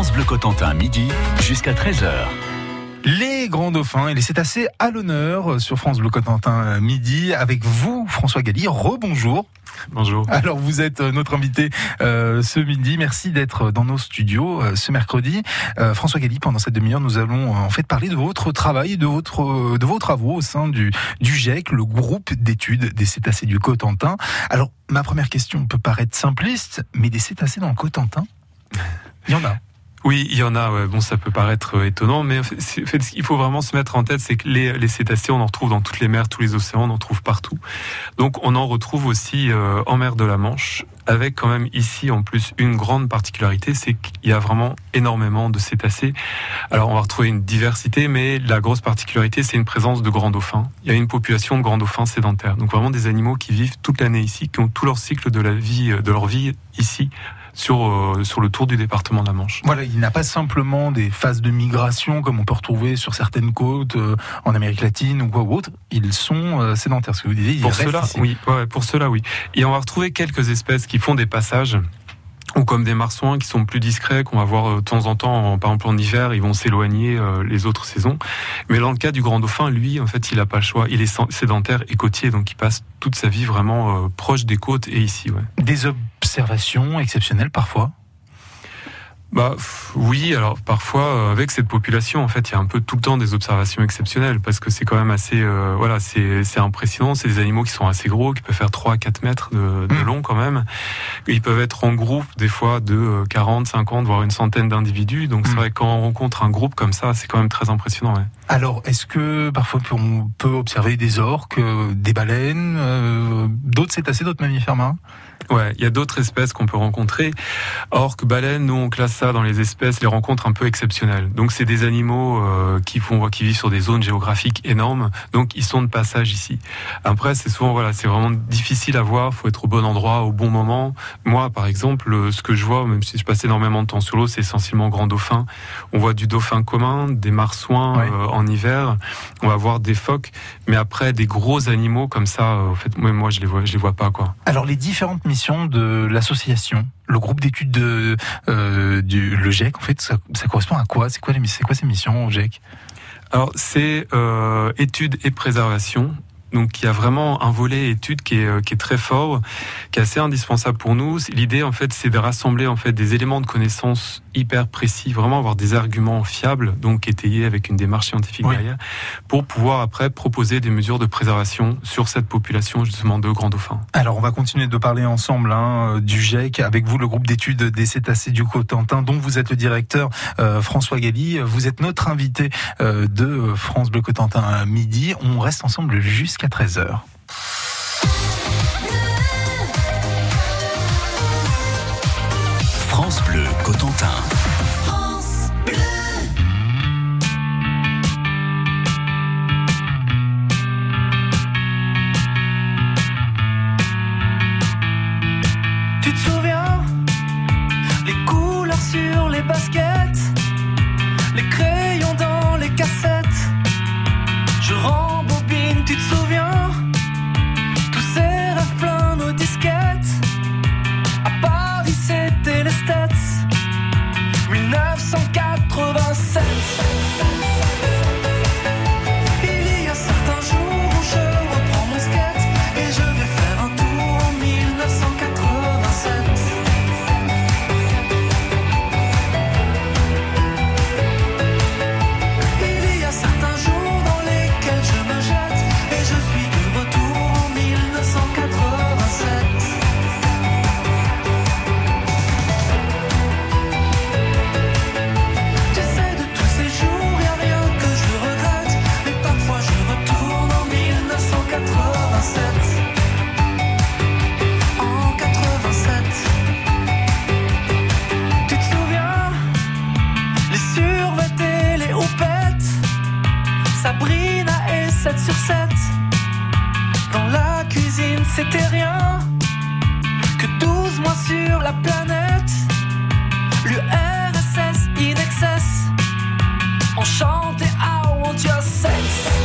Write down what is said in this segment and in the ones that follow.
France Bleu Cotentin, midi jusqu'à 13h. Les grands dauphins et les cétacés à l'honneur sur France Bleu Cotentin midi avec vous François Galli. Rebonjour. Bonjour. Alors vous êtes notre invité euh, ce midi. Merci d'être dans nos studios euh, ce mercredi. Euh, François Galli, pendant cette demi-heure, nous allons en fait parler de votre travail, de votre de vos travaux au sein du du GEC, le groupe d'études des cétacés du Cotentin. Alors ma première question peut paraître simpliste, mais des cétacés dans le Cotentin, il y en a. Oui, il y en a. Bon, ça peut paraître euh, étonnant, mais en fait, ce qu'il faut vraiment se mettre en tête, c'est que les, les, cétacés, on en retrouve dans toutes les mers, tous les océans, on en trouve partout. Donc, on en retrouve aussi euh, en mer de la Manche, avec quand même ici en plus une grande particularité, c'est qu'il y a vraiment énormément de cétacés. Alors, on va retrouver une diversité, mais la grosse particularité, c'est une présence de grands dauphins. Il y a une population de grands dauphins sédentaires, donc vraiment des animaux qui vivent toute l'année ici, qui ont tout leur cycle de la vie, de leur vie ici sur, euh, sur le tour du département de la Manche. Voilà, il n'a pas simplement des phases de migration comme on peut retrouver sur certaines côtes euh, en Amérique latine ou quoi ou autre. Ils sont euh, sédentaires, ce que vous disiez. Ils pour cela, oui, ouais, pour cela, oui. Et on va retrouver quelques espèces qui font des passages ou comme des marsouins qui sont plus discrets, qu'on va voir de temps en temps, par exemple en hiver, ils vont s'éloigner les autres saisons. Mais dans le cas du grand dauphin, lui, en fait, il n'a pas le choix. Il est sédentaire et côtier, donc il passe toute sa vie vraiment proche des côtes et ici. Ouais. Des observations exceptionnelles parfois? Bah oui, alors parfois euh, avec cette population, en fait, il y a un peu tout le temps des observations exceptionnelles parce que c'est quand même assez, euh, voilà, c'est c'est impressionnant. C'est des animaux qui sont assez gros, qui peuvent faire 3 à 4 mètres de, de, mmh. long quand même. Ils peuvent être en groupe des fois de 40, euh, 50, voire une centaine d'individus. Donc c'est mmh. vrai que quand on rencontre un groupe comme ça, c'est quand même très impressionnant. Ouais. Alors, est-ce que parfois on peut observer des orques, des baleines, euh, d'autres cétacés, d'autres mammifères marins? Ouais, il y a d'autres espèces qu'on peut rencontrer. Orques, baleines, nous on classe ça dans les espèces, les rencontres un peu exceptionnelles. Donc c'est des animaux euh, qui font, qui vivent sur des zones géographiques énormes, donc ils sont de passage ici. Après c'est souvent voilà, c'est vraiment difficile à voir. Faut être au bon endroit, au bon moment. Moi par exemple, ce que je vois, même si je passe énormément de temps sur l'eau, c'est essentiellement grand dauphin. On voit du dauphin commun, des marsouins euh, en hiver. On va voir des phoques, mais après des gros animaux comme ça, euh, en fait, moi je les vois, je les vois pas quoi. Alors les différentes missions de l'association le groupe d'études de euh, du le GEC en fait ça, correspond à quoi? C'est quoi c'est quoi ces missions au GEC alors c'est euh, études et préservation. Donc il y a vraiment un volet étude qui est, euh, qui est très fort, qui est assez indispensable pour nous. L'idée en fait, c'est de rassembler en fait des éléments de connaissance hyper précis, vraiment avoir des arguments fiables, donc étayés avec une démarche scientifique derrière, pour pouvoir après proposer des mesures de préservation sur cette population justement de grands dauphins. Alors on va continuer de parler ensemble hein, euh, du GEC avec vous, le groupe d'études des cétacés du Cotentin, dont vous êtes le directeur euh, François Galli. Vous êtes notre invité de France Bleu Cotentin à midi. On reste ensemble jusqu'à à 13h. Tu te souviens? Les couleurs sur les baskets, les crayons c'était rien que 12 mois sur la planète. L'URSS in excess, on chantait I want your sex.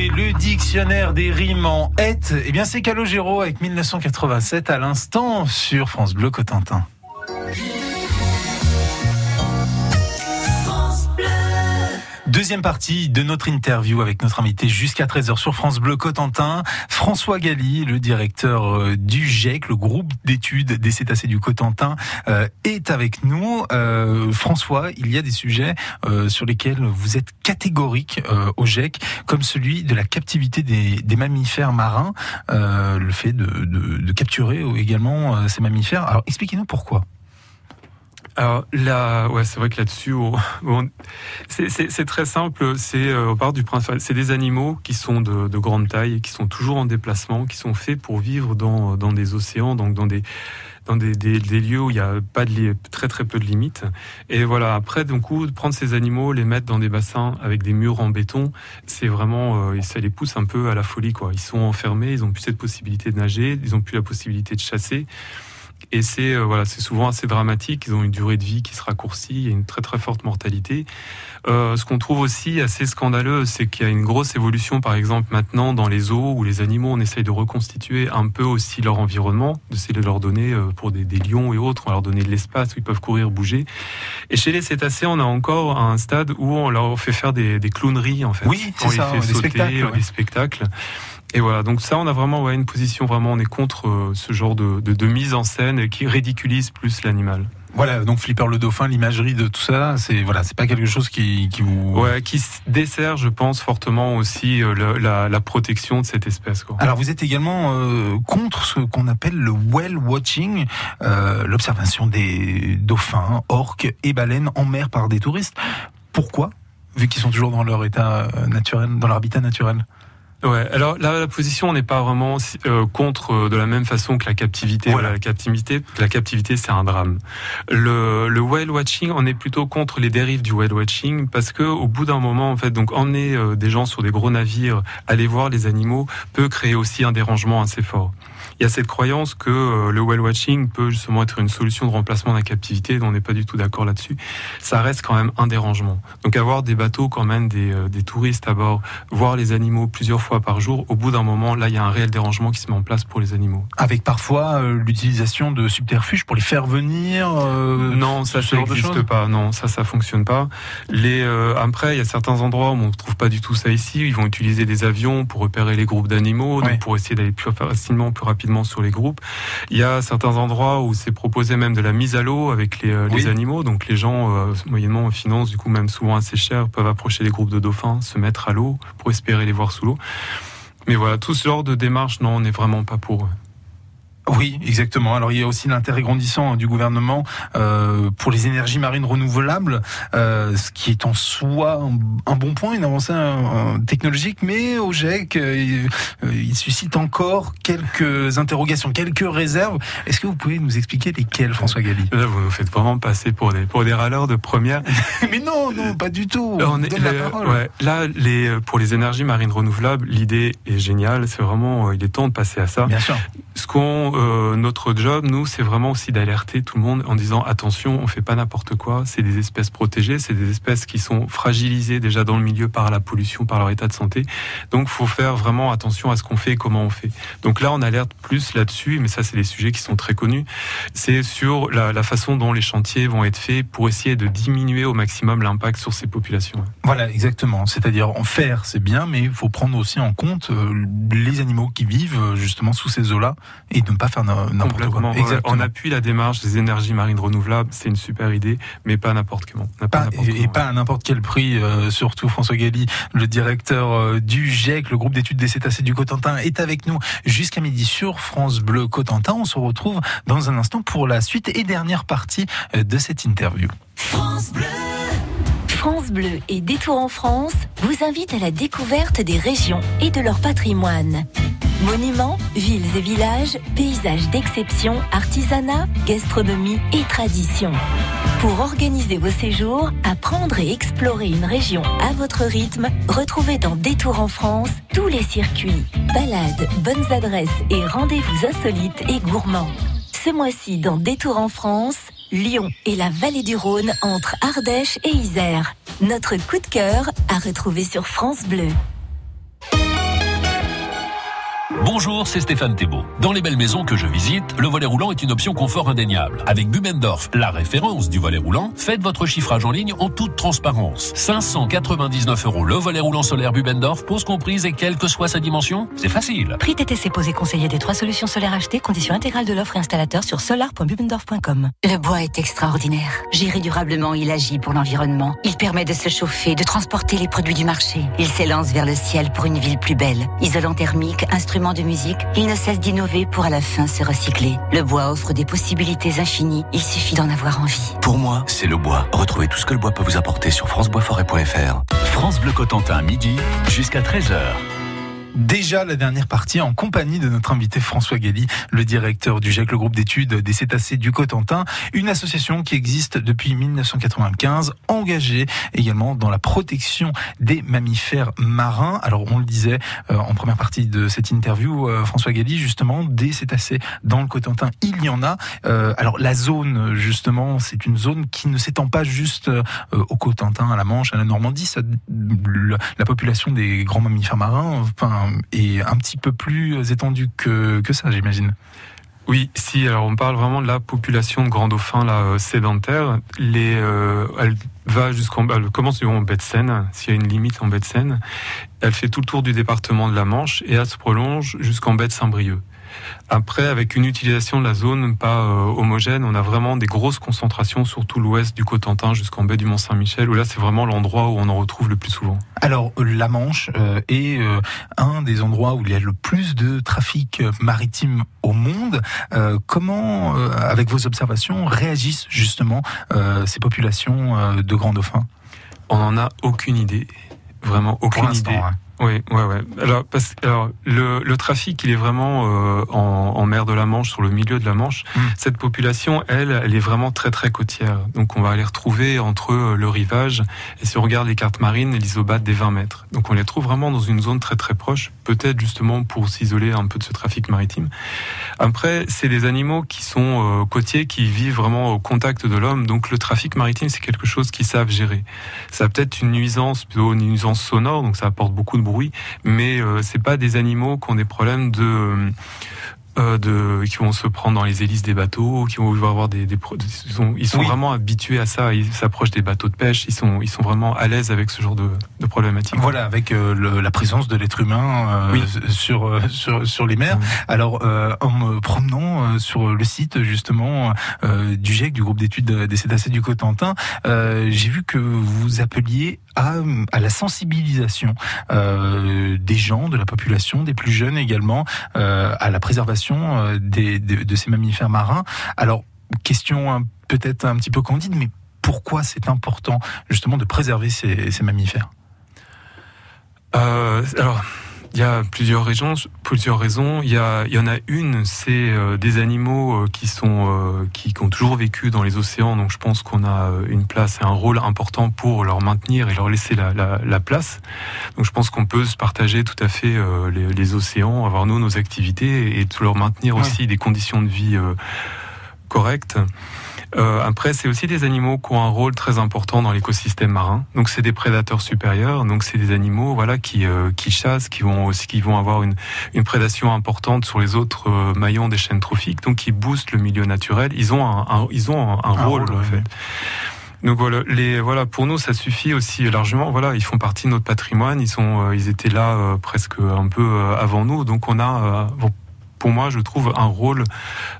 Le dictionnaire des rimes en et Eh bien, c'est Calogero avec 1987 à l'instant sur France Bleu Cotentin. Deuxième partie de notre interview avec notre invité jusqu'à 13h sur France Bleu Cotentin. François Galli, le directeur euh, du GEC, le groupe d'études des cétacés du Cotentin, euh, est avec nous. Euh, François, il y a des sujets sur lesquels vous êtes catégorique au GEC, comme celui de la captivité des, mammifères marins, le fait de, de capturer également ces mammifères. Alors expliquez-nous pourquoi. Alors là, ouais, c'est vrai que là-dessus, c'est très simple. C'est euh, part du principe, c'est des animaux qui sont de, de, grande taille, qui sont toujours en déplacement, qui sont faits pour vivre dans, dans des océans, donc dans des dans des, des, lieux où il y a pas de très très peu de limites. Et voilà, après, d'un coup, prendre ces animaux, les mettre dans des bassins avec des murs en béton, c'est vraiment, euh, ça les pousse un peu à la folie, quoi. Ils sont enfermés, ils ont plus cette possibilité de nager, ils ont plus la possibilité de chasser. Et c'est euh, voilà, c'est souvent assez dramatique. Ils ont une durée de vie qui se raccourcit, il y a une très très forte mortalité. Euh, ce qu'on trouve aussi assez scandaleux, c'est qu'il y a une grosse évolution, par exemple maintenant dans les eaux où les animaux, on essaye de reconstituer un peu aussi leur environnement, d'essayer de leur donner euh, pour des, des, lions et autres, on leur donner de l'espace où ils peuvent courir, bouger. Et chez les cétacés, on a encore un stade où on leur fait faire des, des clowneries en fait. Oui, c'est ça, des spectacles. Des spectacles. Et voilà, donc ça, on a vraiment ouais, une position vraiment, on est contre euh, ce genre de, de, de mise en scène qui ridiculise plus l'animal. Voilà, donc Flipper le dauphin, l'imagerie de tout ça, c'est voilà, c'est pas quelque chose qui, qui vous. Ouais, qui dessert, je pense, fortement aussi euh, la, la, protection de cette espèce. Quoi. Alors vous êtes également euh, contre ce qu'on appelle le whale watching, l'observation des dauphins, orques et baleines en mer par des touristes. Pourquoi? Vu qu'ils sont toujours dans leur état naturel, dans leur habitat naturel. Ouais, alors là, la position, on n'est pas vraiment euh, contre euh, de la même façon que la captivité. Voilà. la captivité, la captivité, c'est un drame. Le, le whale watching, on est plutôt contre les dérives du whale watching parce que au bout d'un moment, en fait, donc emmener euh, des gens sur des gros navires, aller voir les animaux, peut créer aussi un dérangement assez fort il y a cette croyance que euh, le whale watching peut justement être une solution de remplacement de la captivité. On n'est pas du tout d'accord là-dessus. Ça reste quand même un dérangement. Donc avoir des bateaux quand même des, euh, des touristes à bord, voir les animaux plusieurs fois par jour, au bout d'un moment, là, il y a un réel dérangement qui se met en place pour les animaux. Avec parfois euh, l'utilisation de subterfuges pour les faire venir. non, ça, ça n'existe pas. Non, ça, ça fonctionne pas. Les après, il y a certains endroits où on ne trouve pas du tout ça ici. Ils vont utiliser des avions pour repérer les groupes d'animaux, pour essayer d'aller plus facilement, plus rapidement sur les groupes. Il y a certains endroits où c'est proposé même de la mise à l'eau avec les, euh, les animaux. Donc les gens, euh, moyennement en finance, du coup même souvent assez cher, peuvent approcher des groupes de dauphins, se mettre à l'eau pour espérer les voir sous l'eau. Mais voilà, tout ce genre de démarche, non, on n'est vraiment pas pour. Oui, exactement. Alors il y a aussi l'intérêt grandissant du gouvernement euh, pour les énergies marines renouvelables, euh, ce qui est en soi un, bon point, une avancée technologique, mais au GEC, euh, il, suscite encore quelques interrogations, quelques réserves. Est-ce que vous pouvez nous expliquer lesquelles, François Galli? Là, vous nous faites vraiment passer pour des pour des râleurs de première. mais non, non, pas du tout. On, est, la parole. Ouais, là, les pour les énergies marines renouvelables, l'idée est géniale. C'est vraiment, il est temps de passer à ça. Bien sûr. Ce qu'on euh, notre job, nous, c'est vraiment aussi d'alerter tout le monde en disant attention, on fait pas n'importe quoi. C'est des espèces protégées, c'est des espèces qui sont fragilisées déjà dans le milieu par la pollution, par leur état de santé. Donc, faut faire vraiment attention à ce qu'on fait et comment on fait. Donc là, on alerte plus là-dessus, mais ça, c'est des sujets qui sont très connus. C'est sur la, façon dont les chantiers vont être faits pour essayer de diminuer au maximum l'impact sur ces populations. Voilà, exactement. C'est-à-dire en faire, c'est bien, mais il faut prendre aussi en compte euh, les animaux qui vivent euh, justement sous ces eaux-là et ne faire n'importe quoi. On appuie la démarche des énergies marines renouvelables, c'est une super idée, mais pas n'importe comment. Pas, et, pas à n'importe quel prix, euh, surtout François Galli, le directeur euh, du GEC, le groupe d'études des cétacés du Cotentin, est avec nous jusqu'à midi sur France Bleu Cotentin. On se retrouve dans un instant pour la suite et dernière partie euh, de cette interview. France Bleu France Bleu et Détour en France vous invitent à la découverte des régions et de leur patrimoine. Monuments, villes et villages, paysages d'exception, artisanat, gastronomie et tradition. Pour organiser vos séjours, apprendre et explorer une région à votre rythme, retrouvez dans Détour en France tous les circuits, balades, bonnes adresses et rendez-vous insolites et gourmands. Ce mois-ci dans Détour en France, Lyon et la vallée du Rhône entre Ardèche et Isère. Notre coup de cœur à retrouver sur France Bleu. Bonjour, c'est Stéphane Thébault. Dans les belles maisons que je visite, le volet roulant est une option confort indéniable. Avec Bubendorf, la référence du volet roulant, faites votre chiffrage en ligne en toute transparence. 599 euros le volet roulant solaire Bubendorf, pose comprise et quelle que soit sa dimension, c'est facile. Prix TTC posé conseiller des trois solutions solaires achetées, condition intégrale de l'offre et installateur sur solar.bubendorf.com. Le bois est extraordinaire. Géré durablement, il agit pour l'environnement. Il permet de se chauffer, de transporter les produits du marché. Il s'élance vers le ciel pour une ville plus belle. Isolant thermique, instrument de musique, il ne cesse d'innover pour à la fin se recycler. Le bois offre des possibilités infinies, il suffit d'en avoir envie. Pour moi, c'est le bois. Retrouvez tout ce que le bois peut vous apporter sur franceboisforêt.fr. France Bleu Cotentin, midi jusqu'à 13h. Déjà la dernière partie en compagnie de notre invité François Galli, le directeur du GEC, le groupe d'études des cétacés du Cotentin, une association qui existe depuis 1995, engagée également dans la protection des mammifères marins. Alors on le disait euh, en première partie de cette interview, euh, François Galli, justement, des cétacés dans le Cotentin, il y en a. Euh, alors la zone, justement, c'est une zone qui ne s'étend pas juste au Cotentin, à la Manche, à la Normandie. Ça, la population des grands mammifères marins, est un petit peu plus étendue que, que ça, j'imagine. Oui, si. Alors, on parle vraiment de la population de grands dauphins là, euh, sédentaire. Les, euh, elle va elle commence en baie de Seine, s'il y a une limite en baie de Seine. Elle fait tout le tour du département de la Manche et elle se prolonge jusqu'en baie de Saint-Brieuc. Après, avec une utilisation de la zone pas euh, homogène, on a vraiment des grosses concentrations sur tout l'ouest du Cotentin jusqu'en baie du Mont-Saint-Michel, où là, c'est vraiment l'endroit où on en retrouve le plus souvent. Alors, la Manche euh, est euh, un des endroits où il y a le plus de trafic maritime au monde. comment, avec vos observations, réagissent justement ces populations de grands dauphins On n'en a aucune idée. Vraiment aucune idée. Hein. Oui, ouais, ouais. Alors, parce, alors le, le trafic, il est vraiment euh, en, en, mer de la Manche, sur le milieu de la Manche. Hmm. Cette population, elle, elle est vraiment très très côtière. Donc, on va les retrouver entre euh, le rivage et si on regarde les cartes marines, les isobates des 20 mètres. Donc, on les trouve vraiment dans une zone très très proche, peut-être justement pour s'isoler un peu de ce trafic maritime. Après, c'est des animaux qui sont euh, côtiers, qui vivent vraiment au contact de l'homme. Donc, le trafic maritime, c'est quelque chose qu'ils savent gérer. Ça a peut-être une nuisance, plutôt une nuisance sonore, donc ça apporte beaucoup de oui, mais euh, c'est pas des animaux qui ont des problèmes de euh, de, qui vont se prendre dans les hélices des bateaux, qui vont avoir des, des ils sont, ils sont vraiment habitués à ça. Ils s'approchent des bateaux de pêche. Ils sont, ils sont vraiment à l'aise avec ce genre de, de problématique. Voilà, avec euh, le, la présence de l'être humain euh, sur, sur sur les mers. Alors, en me promenant sur le site justement du GIEC, du groupe d'études des cétacés du Cotentin, j'ai vu que vous appeliez à, à la sensibilisation des gens, de la population, des plus jeunes également, à la préservation euh, de, ces mammifères marins. Alors, question peut-être un petit peu candide, mais pourquoi c'est important justement de préserver ces, ces mammifères? Euh, Alors, il y a plusieurs raisons. Plusieurs raisons. Il y, a, il y en a une, c'est euh, des animaux euh, qui sont euh, qui, ont toujours vécu dans les océans. Donc je pense qu'on a une place et un rôle important pour leur maintenir et leur laisser la, la, la place. Donc je pense qu'on peut se partager tout à fait les, les, océans, avoir nous nos activités et, leur maintenir aussi des conditions de vie correctes. Euh, après, c'est aussi des animaux qui ont un rôle très important dans l'écosystème marin. Donc, c'est des prédateurs supérieurs. Donc, c'est des animaux, voilà, qui euh, qui chassent, qui vont aussi, qui vont avoir une une prédation importante sur les autres euh, maillons des chaînes trophiques. Donc, qui boostent le milieu naturel. Ils ont un, ils ont un, rôle, en fait. Donc voilà, les voilà pour nous ça suffit aussi largement. Voilà, ils font partie de notre patrimoine. Ils sont, euh, ils étaient là presque un peu avant nous. Donc on a pour moi, je trouve un rôle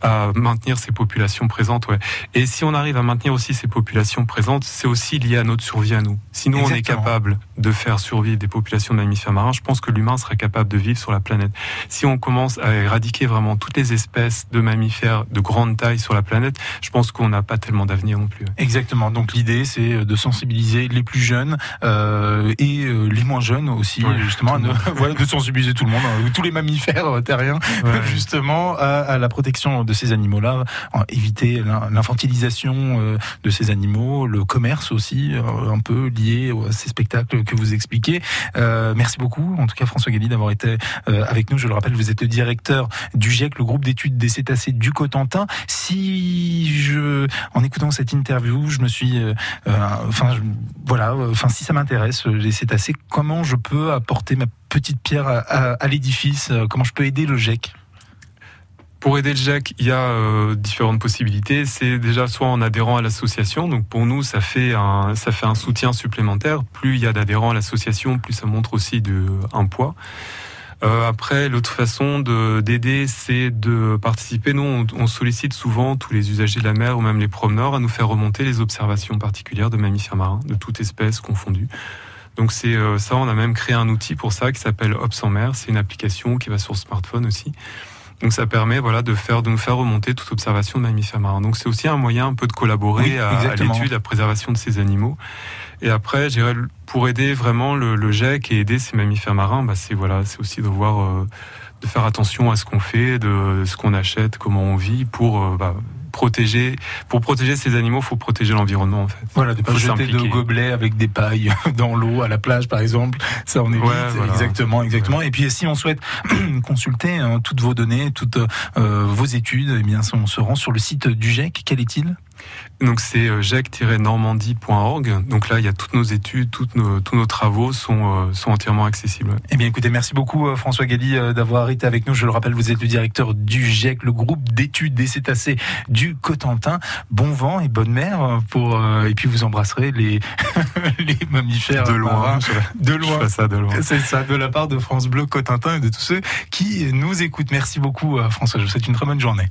à maintenir ces populations présentes. Ouais. Et si on arrive à maintenir aussi ces populations présentes, c'est aussi lié à notre survie à nous. Si nous, on est capable de faire survivre des populations de mammifères marins, je pense que l'humain sera capable de vivre sur la planète. Si on commence à éradiquer vraiment toutes les espèces de mammifères de grande taille sur la planète, je pense qu'on n'a pas tellement d'avenir non plus. Exactement. Donc l'idée, c'est de sensibiliser les plus jeunes euh, et euh, les moins jeunes aussi, justement, de, voilà, de sensibiliser tout le monde, hein, tous les mammifères terriens. Ouais justement à, la protection de ces animaux-là, éviter l'infantilisation euh, de ces animaux, le commerce aussi, euh, un peu lié à ces spectacles que vous expliquez. merci beaucoup, en tout cas François Galli, d'avoir été avec nous. Je le rappelle, vous êtes le directeur du GIEC, le groupe d'études des cétacés du Cotentin. Si je, en écoutant cette interview, je me suis, enfin voilà, enfin si ça m'intéresse les cétacés, comment je peux apporter ma petite pierre à, l'édifice Comment je peux aider le GIEC pour aider le GEC, il y a euh, différentes possibilités. C'est déjà soit en adhérant à l'association. Donc pour nous, ça fait un, ça fait un soutien supplémentaire. Plus il y a d'adhérents à l'association, plus ça montre aussi de, un poids. Euh, après, l'autre façon d'aider, c'est de participer. Nous, on, sollicite souvent tous les usagers de la mer ou même les promeneurs à nous faire remonter les observations particulières de mammifères marins, de toute espèce confondue. Donc c'est euh, ça, on a même créé un outil pour ça qui s'appelle Ops en mer. C'est une application qui va sur smartphone aussi. Donc ça permet voilà de faire de nous faire remonter toute observation de mammifères marins. Donc c'est aussi un moyen un peu de collaborer à, l'étude, à la préservation de ces animaux. Et après, pour aider vraiment le, le, GEC et aider ces mammifères marins, bah c'est voilà, c'est aussi de voir, euh, de faire attention à ce qu'on fait, de ce qu'on achète, comment on vit, pour euh, bah, protéger, pour protéger ces animaux, faut protéger l'environnement en fait. Voilà, de pas jeter de gobelets avec des pailles dans l'eau à la plage par exemple, ça on évite. Ouais, Exactement, exactement. Et puis si on souhaite consulter hein, toutes vos données, toutes euh, vos études, eh bien on se rend sur le site du GEC. Quel est-il? Donc c'est euh, jacques-normandie.org. Donc là, il y a toutes nos études, toutes nos, tous nos travaux sont, euh, sont entièrement accessibles. Eh bien écoutez, merci beaucoup euh, François Galli d'avoir été avec nous. Je le rappelle, vous êtes le directeur du GEC, le groupe d'études des cétacés du Cotentin. Bon vent et bonne mer pour et puis vous embrasserez les les mammifères de loin. de loin. ça de loin. C'est ça de la part de France Bleu Cotentin et de tous ceux qui nous écoutent. Merci beaucoup François. Je vous souhaite une très bonne journée.